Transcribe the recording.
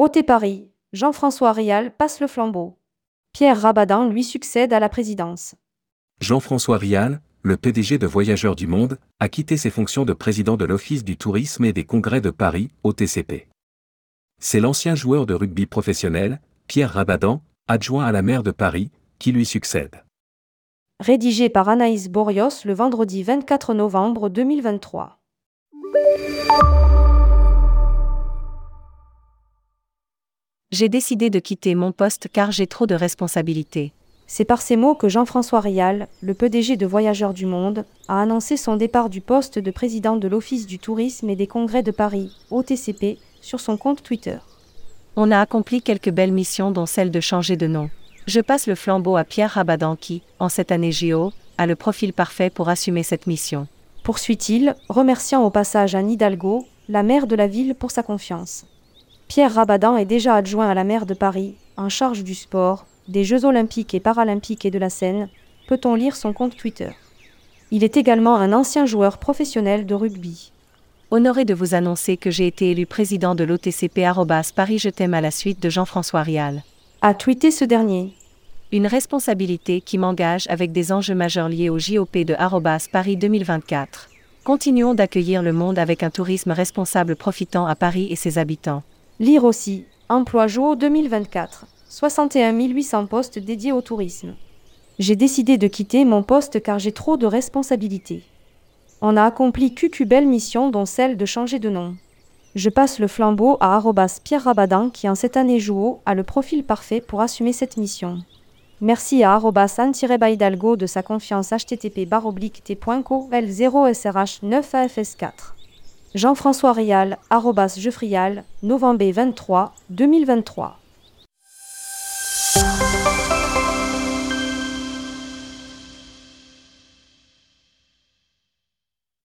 OT Paris, Jean-François Rial passe le flambeau. Pierre Rabadan lui succède à la présidence. Jean-François Rial, le PDG de Voyageurs du Monde, a quitté ses fonctions de président de l'Office du tourisme et des congrès de Paris, OTCP. C'est l'ancien joueur de rugby professionnel, Pierre Rabadan, adjoint à la maire de Paris, qui lui succède. Rédigé par Anaïs Borios le vendredi 24 novembre 2023. J'ai décidé de quitter mon poste car j'ai trop de responsabilités. C'est par ces mots que Jean-François Rial, le PDG de Voyageurs du Monde, a annoncé son départ du poste de président de l'Office du tourisme et des congrès de Paris, OTCP, sur son compte Twitter. On a accompli quelques belles missions dont celle de changer de nom. Je passe le flambeau à Pierre Rabadan qui, en cette année JO, a le profil parfait pour assumer cette mission. Poursuit-il, remerciant au passage Anne Hidalgo, la maire de la ville, pour sa confiance. Pierre Rabadan est déjà adjoint à la maire de Paris, en charge du sport, des Jeux olympiques et paralympiques et de la Seine, peut-on lire son compte Twitter? Il est également un ancien joueur professionnel de rugby. Honoré de vous annoncer que j'ai été élu président de l'OTCP Paris Je t'aime à la suite de Jean-François Rial. A tweeté ce dernier. Une responsabilité qui m'engage avec des enjeux majeurs liés au JOP de Paris 2024. Continuons d'accueillir le monde avec un tourisme responsable profitant à Paris et ses habitants. Lire aussi, Emploi JO 2024. 61 800 postes dédiés au tourisme. J'ai décidé de quitter mon poste car j'ai trop de responsabilités. On a accompli QQ belle mission dont celle de changer de nom. Je passe le flambeau à arrobas Pierre Rabadan qui en cette année joue a le profil parfait pour assumer cette mission. Merci à arrobas Anne-Baidalgo de sa confiance http t.co L0SRH 9AFS4. Jean-François Rial, novembre 23, 2023.